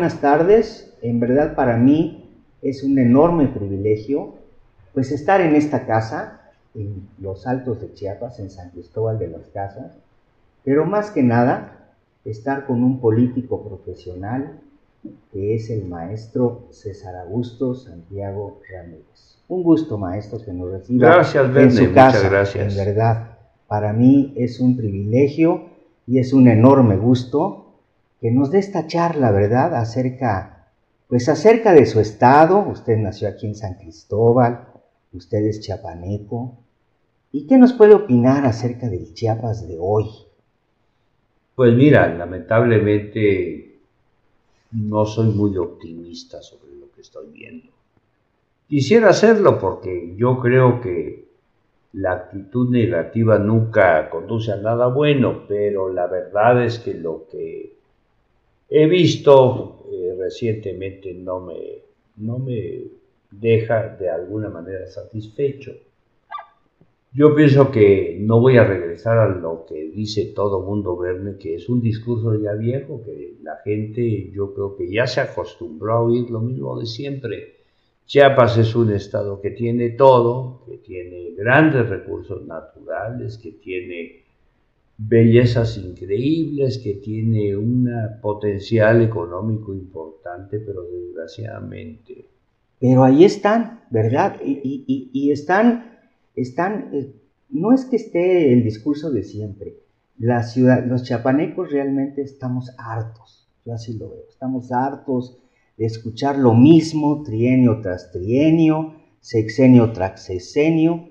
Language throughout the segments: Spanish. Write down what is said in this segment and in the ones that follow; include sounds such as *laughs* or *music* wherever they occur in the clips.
Buenas tardes. En verdad para mí es un enorme privilegio pues estar en esta casa, en los Altos de Chiapas, en San Cristóbal de las Casas, pero más que nada estar con un político profesional que es el maestro César Augusto Santiago Ramírez. Un gusto, maestro, que nos reciba gracias, en su casa. Muchas gracias. En verdad, para mí es un privilegio y es un enorme gusto que nos dé esta charla, ¿verdad? Acerca, pues acerca de su estado. Usted nació aquí en San Cristóbal, usted es chiapaneco. ¿Y qué nos puede opinar acerca del Chiapas de hoy? Pues mira, lamentablemente no soy muy optimista sobre lo que estoy viendo. Quisiera hacerlo porque yo creo que la actitud negativa nunca conduce a nada bueno, pero la verdad es que lo que he visto eh, recientemente no me, no me deja de alguna manera satisfecho. Yo pienso que no voy a regresar a lo que dice todo mundo Verne, que es un discurso ya viejo, que la gente yo creo que ya se acostumbró a oír lo mismo de siempre. Chiapas es un estado que tiene todo, que tiene grandes recursos naturales, que tiene bellezas increíbles, que tiene un potencial económico importante, pero desgraciadamente. Pero ahí están, ¿verdad? Y, están, están, eh, no es que esté el discurso de siempre. La ciudad, los chapanecos realmente estamos hartos, yo así lo veo, estamos hartos de escuchar lo mismo trienio tras trienio, sexenio tras sexenio,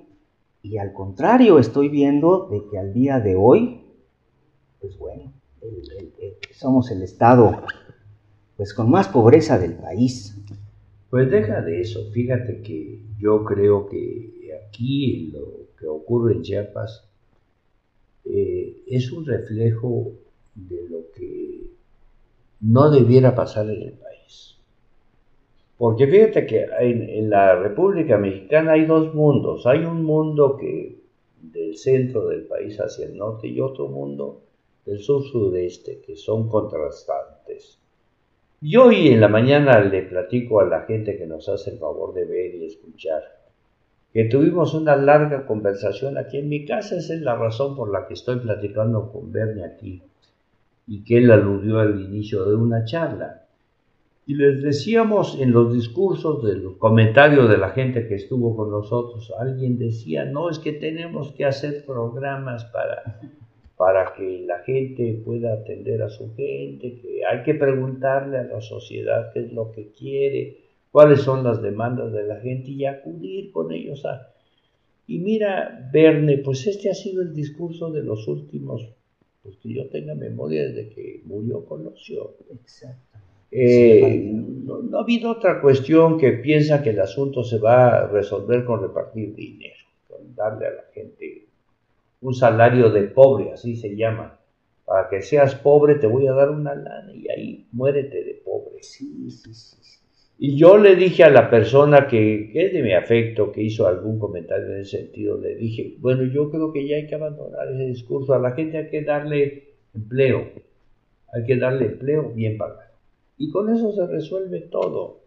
y al contrario, estoy viendo de que al día de hoy, pues bueno, somos el Estado pues con más pobreza del país. Pues deja de eso, fíjate que yo creo que aquí lo que ocurre en Chiapas eh, es un reflejo de lo que no debiera pasar en el país. Porque fíjate que en, la República Mexicana hay dos mundos. Hay un mundo que del centro del país hacia el norte y otro mundo del sur-sudeste, que son contrastantes. Y hoy en la mañana le platico a la gente que nos hace el favor de ver y escuchar que tuvimos una larga conversación aquí en mi casa. Esa es la razón por la que estoy platicando con Bernie aquí y que él aludió al inicio de una charla. Y les decíamos en los discursos, de los comentarios de la gente que estuvo con nosotros, alguien decía, no, es que tenemos que hacer programas para, para que la gente pueda atender a su gente, que hay que preguntarle a la sociedad qué es lo que quiere, cuáles son las demandas de la gente y acudir con ellos a... Y mira, Verne, pues este ha sido el discurso de los últimos, pues que yo tenga memoria desde que murió Colosio. Exacto. Eh, no, ha habido otra cuestión que piensa que el asunto se va a resolver con repartir dinero, con darle a la gente un salario de pobre, así se llama. Para que seas pobre te voy a dar una lana y ahí muérete de pobre. Y yo le dije a la persona que, que, es de mi afecto, que hizo algún comentario en ese sentido, le dije, bueno, yo creo que ya hay que abandonar ese discurso. A la gente hay que darle empleo, hay que darle empleo bien pagado. Y con eso se resuelve todo.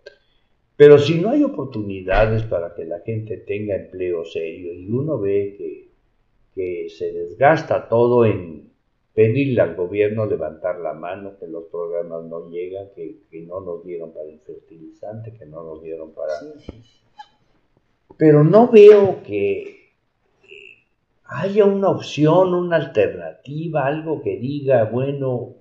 Pero si no hay oportunidades para que la gente tenga empleo serio y uno ve que, que se desgasta todo en pedirle al gobierno levantar la mano, que los programas no llegan, que, no nos dieron para el fertilizante, que no nos dieron para... Pero no veo que haya una opción, una alternativa, algo que diga, bueno,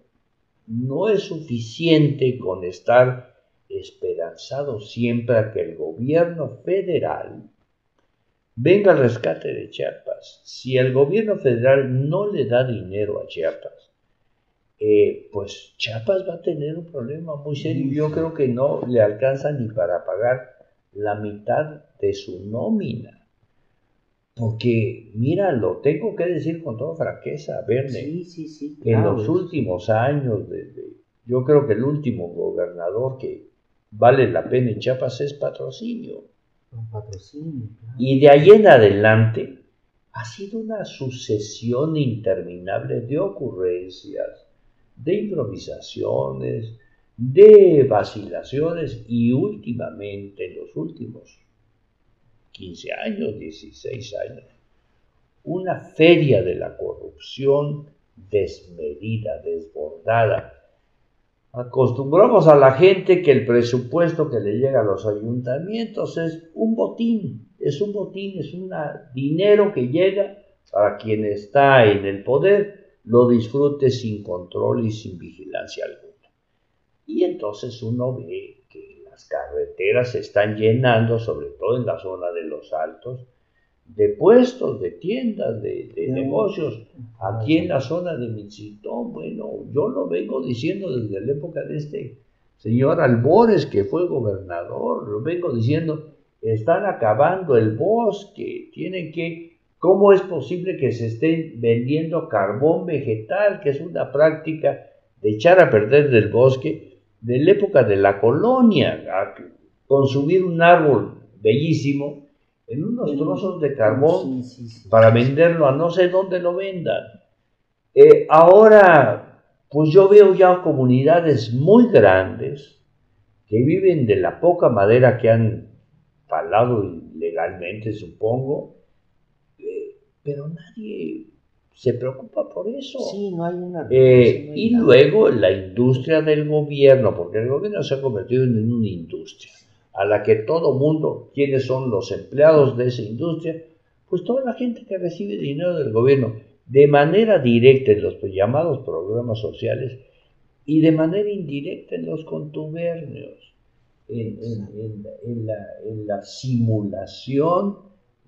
no es suficiente con estar esperanzado siempre a que el gobierno federal venga al rescate de Chiapas. Si el gobierno federal no le da dinero a Chiapas, eh, pues Chiapas va a tener un problema muy serio. Yo creo que no le alcanza ni para pagar la mitad de su nómina. Porque, mira, lo tengo que decir con toda franqueza, Verne. en los últimos años, yo creo que el último gobernador que vale la pena en Chiapas es patrocinio. Y de ahí en adelante ha sido una sucesión interminable de ocurrencias, de improvisaciones, de vacilaciones y últimamente, en los últimos 15 años, 16 años, una feria de la corrupción desmedida, desbordada. Acostumbramos a la gente que el presupuesto que le llega a los ayuntamientos es un botín, es un botín, es un dinero que llega para quien está en el poder, lo disfrute sin control y sin vigilancia alguna. Y entonces uno ve que las carreteras se están llenando, sobre todo en la zona de los altos, de puestos, de tiendas, de, negocios. Aquí en la zona de Michitón, bueno, yo lo vengo diciendo desde la época de este señor Albores, que fue gobernador, lo vengo diciendo, están acabando el bosque, tienen que, ¿cómo es posible que se estén vendiendo carbón vegetal, que es una práctica de echar a perder del bosque? de la época de la colonia, a consumir un árbol bellísimo en unos trozos de carbón para venderlo a no sé dónde lo vendan. Eh, ahora, pues yo veo ya comunidades muy grandes que viven de la poca madera que han palado ilegalmente, supongo, eh, pero nadie se preocupa por eso. Sí, no hay una... Eh, y luego la industria del gobierno, porque el gobierno se ha convertido en una industria a la que todo mundo, ¿quiénes son los empleados de esa industria? Pues toda la gente que recibe dinero del gobierno de manera directa en los llamados programas sociales y de manera indirecta en los contubernios, en la simulación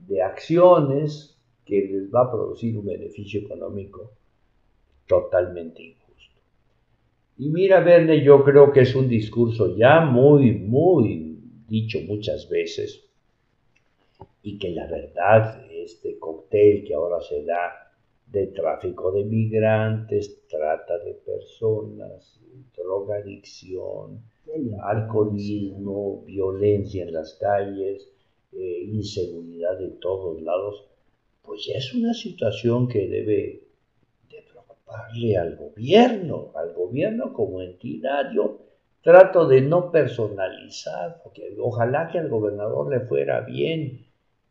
de acciones que les va a producir un beneficio económico totalmente injusto. Y mira, Verne, yo creo que es un discurso ya muy, muy dicho muchas veces y que la verdad, este cóctel que ahora se da de tráfico de migrantes, trata de personas, drogadicción, alcoholismo, violencia en las calles, eh, inseguridad de todos lados, pues ya es una situación que debe de preocuparle al gobierno, al gobierno como entidad. Yo trato de no personalizar, porque ojalá que al gobernador le fuera bien,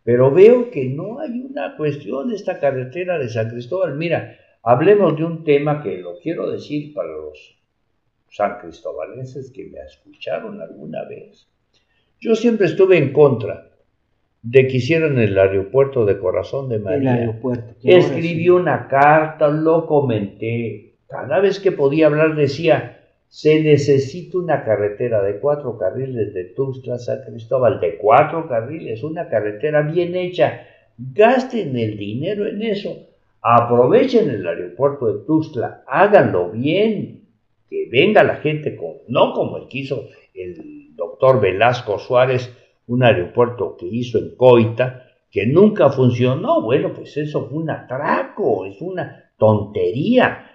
pero veo que no hay una cuestión de esta carretera de San Cristóbal. Mira, hablemos de un tema que lo quiero decir para los san cristobalenses que me escucharon alguna vez. Yo siempre estuve en contra de que hicieran el aeropuerto de Corazón de María. El aeropuerto. Escribí una carta, lo comenté. Cada vez que podía hablar decía, se necesita una carretera de cuatro carriles de Tuxtla a San Cristóbal, de cuatro carriles, una carretera bien hecha. Gasten el dinero en eso. Aprovechen el aeropuerto de Tuxtla, háganlo bien, que venga la gente con, no como el quiso el doctor Velasco Suárez, un aeropuerto que hizo en Coita, que nunca funcionó. Bueno, pues eso fue un atraco, es una tontería.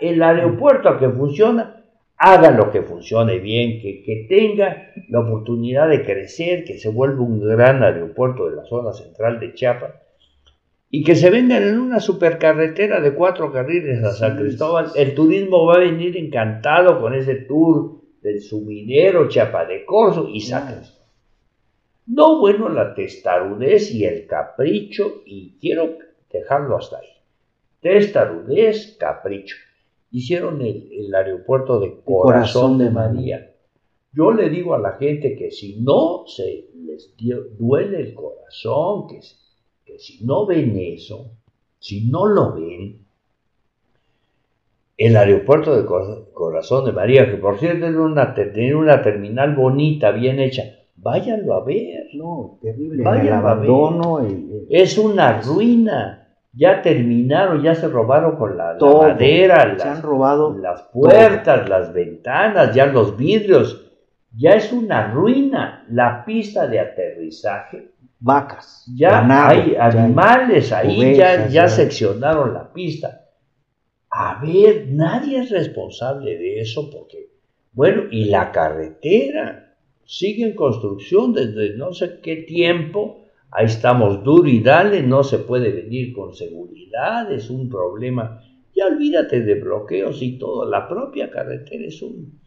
El aeropuerto que funciona, haga lo que funcione bien, que, que tenga la oportunidad de crecer, que se vuelva un gran aeropuerto de la zona central de Chiapas y que se vengan en una supercarretera de cuatro carriles a San Cristóbal. El turismo va a venir encantado con ese tour del sumidero, Chiapa de Corzo y San Cristóbal. No bueno la testarudez y el capricho, y quiero dejarlo hasta ahí. Testarudez, capricho. Hicieron el, aeropuerto de Corazón, de María. Yo le digo a la gente que si no se les duele el corazón, que, que si no ven eso, si no lo ven, el aeropuerto de Corazón de María, que por cierto tiene una terminal bonita, bien hecha, váyanlo a ver. No, terrible. Váyanlo a ver. Es una ruina. Ya terminaron, ya se robaron con la, madera, las, han robado las puertas, las ventanas, ya los vidrios. Ya es una ruina. La pista de aterrizaje. Vacas. Ya hay animales ahí, ya, ya seccionaron la pista. A ver, nadie es responsable de eso porque, bueno, y la carretera sigue en construcción desde no sé qué tiempo. Ahí estamos duro y dale, no se puede venir con seguridad, es un problema. Ya olvídate de bloqueos y todo, la propia carretera es un,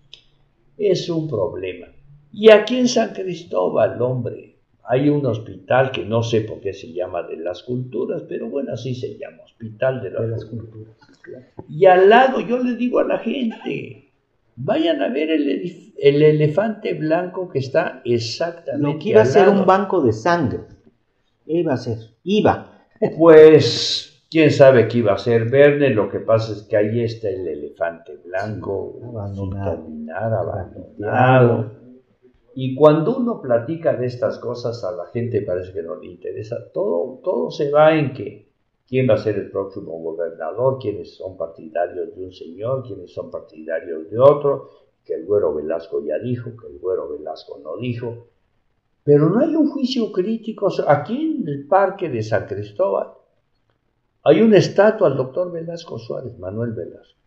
es un problema. Y aquí en San Cristóbal, hombre, hay un hospital que no sé por qué se llama de las culturas, pero bueno, así se llama, Hospital de las, Culturas. Y al lado yo le digo a la gente, vayan a ver el, elefante blanco que está exactamente. Lo a ser un banco de sangre. Iba a ser, iba. Pues, quién sabe qué iba a ser Verne, lo que pasa es que ahí está el elefante blanco, abandonado, abandonado. Y cuando uno platica de estas cosas a la gente parece que no le interesa. Todo, todo se va en que quién va a ser el próximo gobernador, quiénes son partidarios de un señor, quiénes son partidarios de otro, que el güero Velasco ya dijo, que el güero Velasco no dijo. Pero no hay un juicio crítico. Aquí en el parque de San Cristóbal hay una estatua al doctor Velasco Suárez, Manuel Velasco.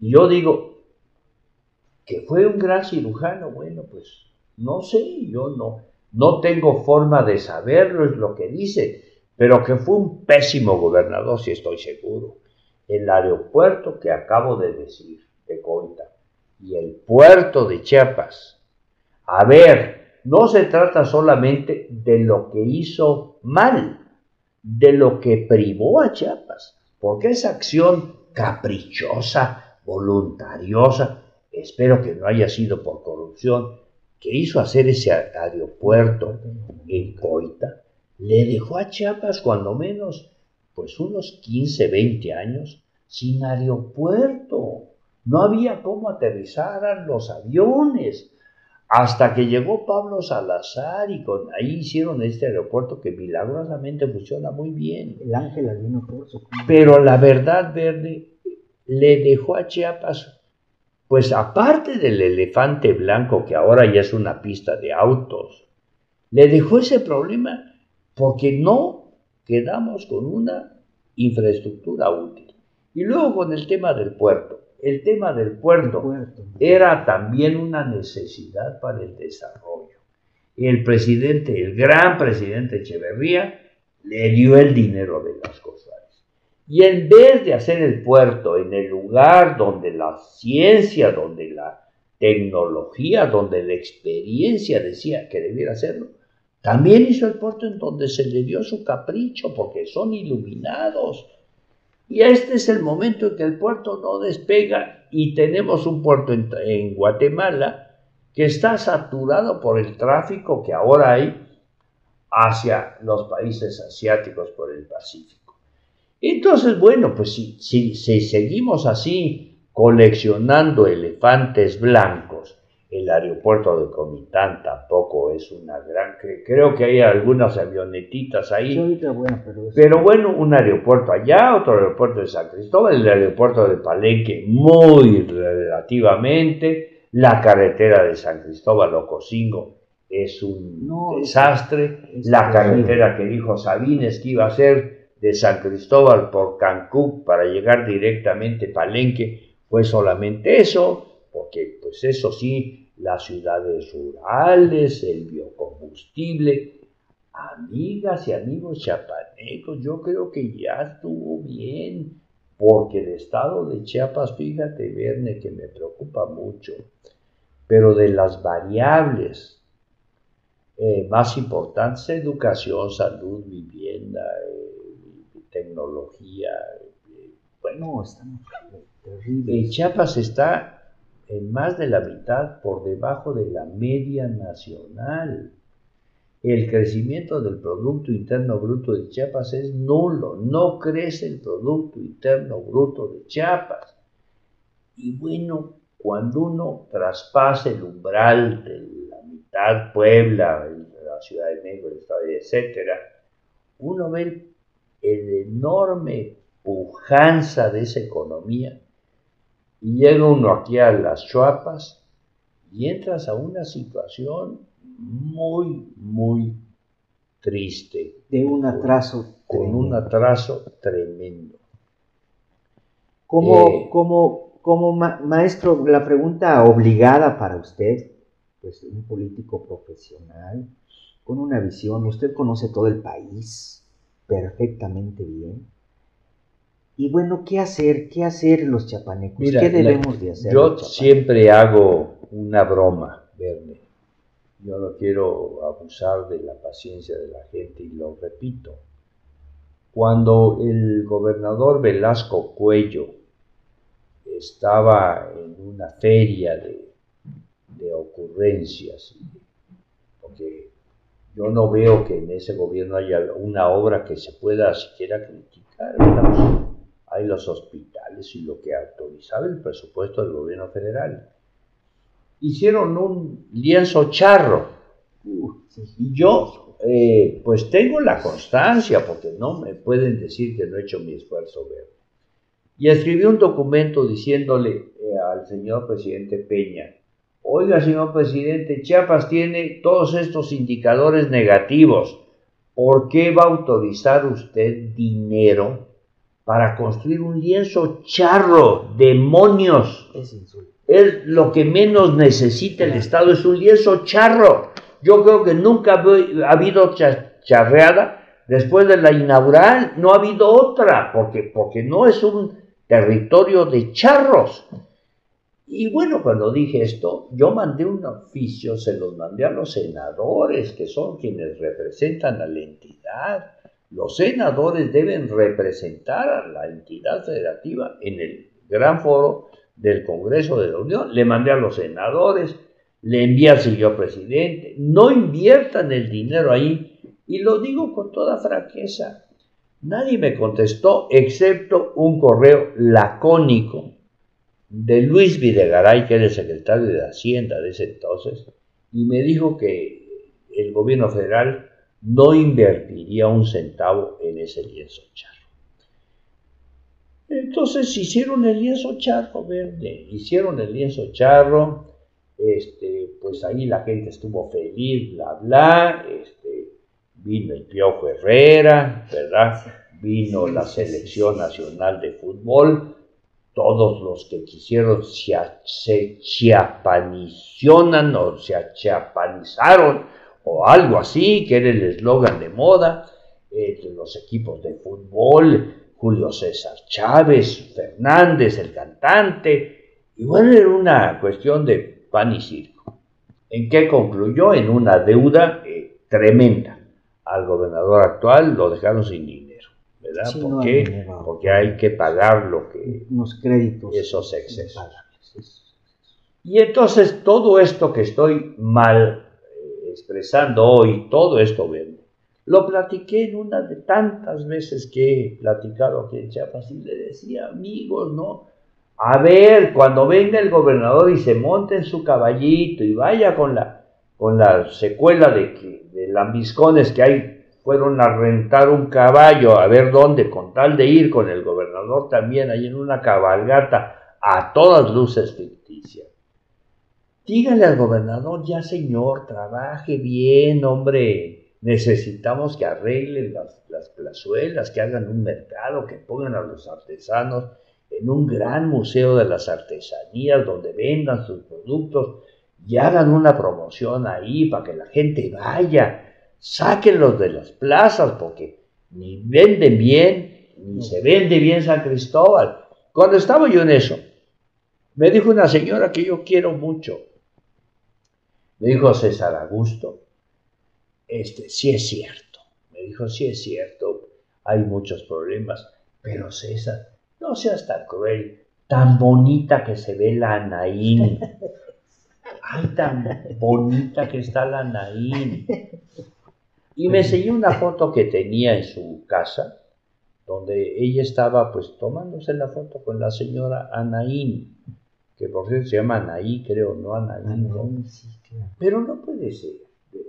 Y yo digo, que fue un gran cirujano, bueno, pues no sé, yo no, no tengo forma de saberlo, es lo que dice, pero que fue un pésimo gobernador, si estoy seguro. El aeropuerto que acabo de decir, de Coita, y el puerto de Chiapas. A ver, no se trata solamente de lo que hizo mal, de lo que privó a Chiapas, porque esa acción caprichosa, voluntariosa, espero que no haya sido por corrupción, que hizo hacer ese aeropuerto en Coita, le dejó a Chiapas cuando menos pues unos 15, 20 años sin aeropuerto. No había cómo aterrizaran los aviones. Hasta que llegó Pablo Salazar y con ahí hicieron este aeropuerto que milagrosamente funciona muy bien. El ángel vino por Pero la verdad verde le dejó a Chiapas pues aparte del elefante blanco, que ahora ya es una pista de autos, le dejó ese problema porque no quedamos con una infraestructura útil. Y luego con el tema del puerto. El tema del puerto, era también una necesidad para el desarrollo. El presidente, el gran presidente Echeverría, le dio el dinero de las cosas. Y en vez de hacer el puerto en el lugar donde la ciencia, donde la tecnología, donde la experiencia decía que debiera hacerlo, también hizo el puerto en donde se le dio su capricho, porque son iluminados. Y este es el momento en que el puerto no despega y tenemos un puerto en, Guatemala que está saturado por el tráfico que ahora hay hacia los países asiáticos por el Pacífico. Entonces, bueno, pues si, si, seguimos así coleccionando elefantes blancos, el aeropuerto de Comitán tampoco es una gran... Creo que hay algunas avionetitas ahí. pero, bueno, un aeropuerto allá, otro aeropuerto de San Cristóbal, el aeropuerto de Palenque muy relativamente, la carretera de San Cristóbal Ocosingo es un desastre, la carretera que dijo Sabines que iba a ser de San Cristóbal por Cancún para llegar directamente a Palenque fue solamente eso, porque pues eso sí, las ciudades rurales, el biocombustible, amigas y amigos chapanecos, yo creo que ya estuvo bien, porque el estado de Chiapas, fíjate, Verne, que me preocupa mucho, pero de las variables eh, más importantes, educación, salud, vivienda, tecnología. Bueno, estamos terrible. Chiapas está en más de la mitad por debajo de la media nacional. El crecimiento del Producto Interno Bruto de Chiapas es nulo, no crece el Producto Interno Bruto de Chiapas. Y bueno, cuando uno traspasa el umbral de la mitad Puebla, la Ciudad de México, etcétera, uno ve el el enorme pujanza de esa economía y llega uno aquí a las chuapas y entras a una situación muy, muy triste. De un atraso. Con, un atraso tremendo. Como, eh, como, como maestro, la pregunta obligada para usted, pues un político profesional, con una visión, usted conoce todo el país, perfectamente bien. Y bueno, ¿qué hacer? ¿Qué hacer los chapanecos? ¿Qué debemos de hacer? Yo siempre hago una broma, Verne. Yo no quiero abusar de la paciencia de la gente y lo repito. Cuando el gobernador Velasco Cuello estaba en una feria de, ocurrencias, porque yo no veo que en ese gobierno haya una obra que se pueda siquiera criticar. Hay los hospitales y lo que autorizaba el presupuesto del gobierno federal. Hicieron un lienzo charro. Y yo, eh, pues tengo la constancia, porque no me pueden decir que no he hecho mi esfuerzo verde y escribió un documento diciéndole eh, al señor presidente Peña, oiga señor presidente, Chiapas tiene todos estos indicadores negativos, ¿por qué va a autorizar usted dinero para construir un lienzo charro? ¡Demonios! Es lo que menos necesita el Estado, es un lienzo charro. Yo creo que nunca ha habido charreada después de la inaugural, no ha habido otra, porque, porque no es un territorio de charros. Y bueno, cuando dije esto, yo mandé un oficio, se los mandé a los senadores, que son quienes representan a la entidad. Los senadores deben representar a la entidad federativa en el gran foro del Congreso de la Unión. Le mandé a los senadores, le envié al señor presidente, no inviertan el dinero ahí. Y lo digo con toda franqueza, Nadie me contestó excepto un correo lacónico de Luis Videgaray, que era el secretario de Hacienda de ese entonces, y me dijo que el gobierno federal no invertiría un centavo en ese lienzo charro. Entonces hicieron el lienzo charro verde, hicieron el lienzo charro, este, pues ahí la gente estuvo feliz, bla, bla, este, vino el Piojo Herrera, ¿verdad? Vino la selección nacional de fútbol, todos los que quisieron se, se chiapanicionan o se chiapanizaron o algo así, que era el eslogan de moda, eh, los equipos de fútbol, Julio César Chávez, Fernández, el cantante, y bueno, era una cuestión de pan y circo. ¿En qué concluyó? En una deuda eh, tremenda al gobernador actual lo dejaron sin dinero, ¿verdad? ¿Por qué? Porque hay que pagar lo que... Los créditos. Esos excesos. Y entonces todo esto que estoy mal expresando hoy, todo esto, lo platiqué en una de tantas veces que he platicado aquí en Chiapas y le decía, amigos, ¿no? A ver, cuando venga el gobernador y se monte en su caballito y vaya con la, con la secuela de que de lambiscones que hay fueron a rentar un caballo a ver dónde, con tal de ir con el gobernador también ahí en una cabalgata a todas luces ficticias. Dígale al gobernador, ya señor, trabaje bien, hombre. Necesitamos que arreglen las, las plazuelas, que hagan un mercado, que pongan a los artesanos en un gran museo de las artesanías donde vendan sus productos y hagan una promoción ahí para que la gente vaya, sáquenlos de las plazas porque ni venden bien, ni se vende bien San Cristóbal. Cuando estaba yo en eso, me dijo una señora que yo quiero mucho, me dijo César Augusto, este, sí es cierto, me dijo, sí es cierto, hay muchos problemas, pero César, no seas tan cruel, tan bonita que se ve la Anaín, *laughs* ay, tan bonita que está la Naín. Y me enseñó una foto que tenía en su casa, donde ella estaba pues tomándose la foto con la señora Anaín, que por cierto se llama Anaí, creo, no Anaín. Pero no puede ser.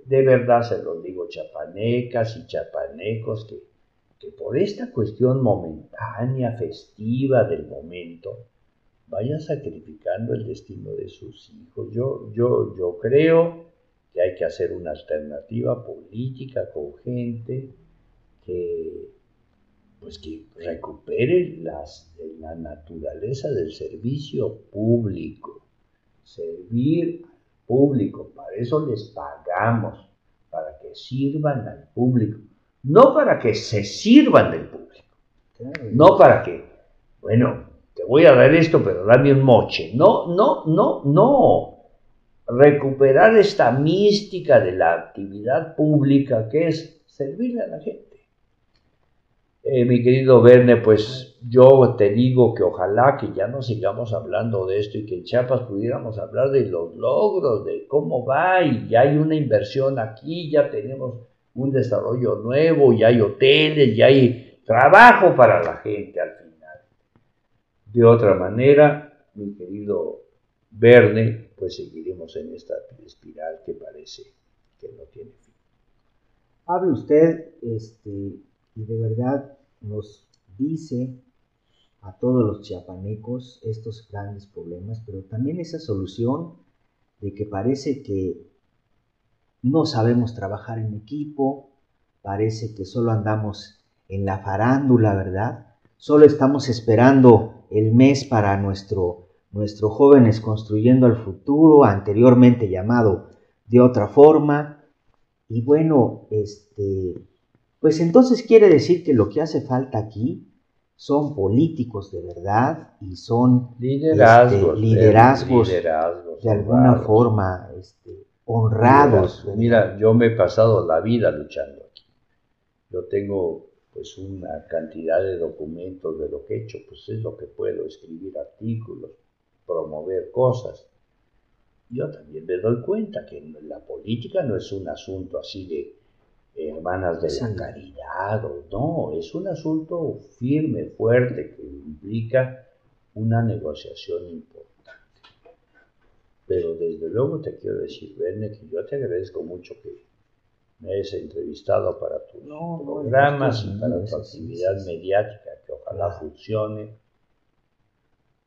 De, verdad se lo digo, chapanecas y chapanecos, que, que por esta cuestión momentánea, festiva del momento, vayan sacrificando el destino de sus hijos. Yo, yo, yo creo que hay que hacer una alternativa política con gente que, pues que recupere las, la naturaleza del servicio público. Servir al público, para eso les pagamos, para que sirvan al público, no para que se sirvan del público, no para que bueno, te voy a dar esto, pero dame un moche. No, no, no, no. Recuperar esta mística de la actividad pública que es servirle a la gente. Eh, mi querido Verne, pues yo te digo que ojalá que ya no sigamos hablando de esto y que en Chiapas pudiéramos hablar de los logros, de cómo va y ya hay una inversión aquí, ya tenemos un desarrollo nuevo, ya hay hoteles, ya hay trabajo para la gente al final. De otra manera, mi querido Verne, pues seguiremos en esta espiral que parece que no tiene fin. Hable usted, este, y de verdad nos dice a todos los chiapanecos estos grandes problemas, pero también esa solución de que parece que no sabemos trabajar en equipo, parece que solo andamos en la farándula, ¿verdad? Solo estamos esperando el mes para nuestro, nuestro jóvenes construyendo el futuro, anteriormente llamado de otra forma. Y bueno, este, pues entonces quiere decir que lo que hace falta aquí son políticos de verdad y son liderazgos, este, liderazgos, de alguna forma este, honrados. Mira, yo me he pasado la vida luchando aquí. Yo tengo pues una cantidad de documentos de lo que he hecho, pues es lo que puedo, escribir artículos, promover cosas. Yo también me doy cuenta que la política no es un asunto así de hermanas de la caridad, o no, es un asunto firme, fuerte, que implica una negociación importante. Pero desde luego te quiero decir, Verne, que yo te agradezco mucho que me hayas entrevistado para tus programas y para tu actividad mediática, que ojalá funcione.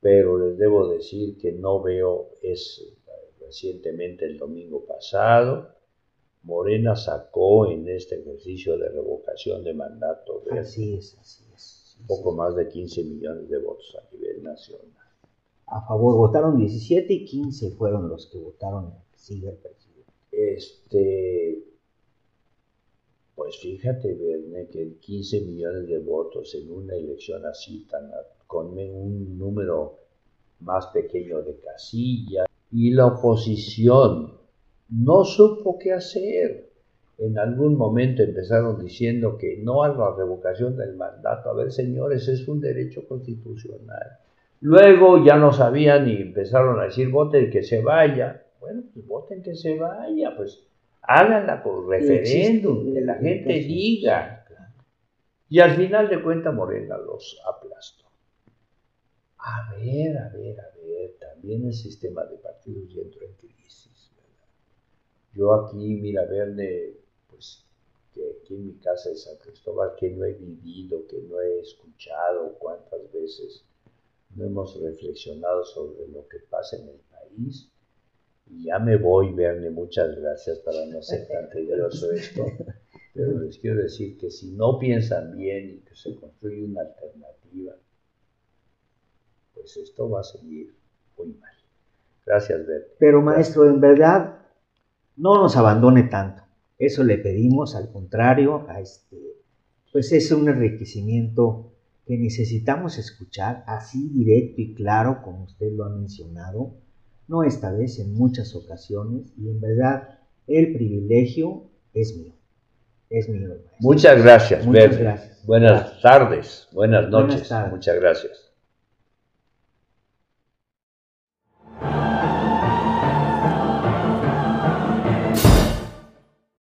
Pero les debo decir que no veo, es recientemente el domingo pasado, Morena sacó en este ejercicio de revocación de mandato de así es, así es, poco más de 15 millones de votos a nivel nacional. A favor votaron 17 y 15 fueron los que votaron sigue el presidente. Este, pues fíjate, Verne, que 15 millones de votos en una elección así, tan, con un número más pequeño de casillas, y la oposición no supo qué hacer. En algún momento empezaron diciendo que no a la revocación del mandato. A ver, señores, es un derecho constitucional. Luego ya no sabían y empezaron a decir, voten que se vaya. Bueno, pues voten que se vaya, pues háganla por referéndum, que la gente diga. Y al final de cuentas Morena los aplastó. A ver, a ver, a ver, también el sistema de partidos entró en crisis. Yo aquí, mira, Verne, pues que aquí en mi casa de San Cristóbal, que no he vivido, que no he escuchado, cuántas veces no hemos reflexionado sobre lo que pasa en el país. Y ya me voy, Verne, muchas gracias para no ser tan *laughs* tedioso esto. Pero les quiero decir que si no piensan bien y que se construye una alternativa, pues esto va a seguir muy mal. Gracias, Verne. Pero maestro, en verdad, no nos abandone tanto. Eso le pedimos, al contrario, a este, pues es un enriquecimiento que necesitamos escuchar así directo y claro como usted lo ha mencionado, no esta vez, en muchas ocasiones, y en verdad el privilegio es mío. Es mío. Muchas gracias, Muchas gracias. Buenas tardes, buenas noches. Muchas gracias.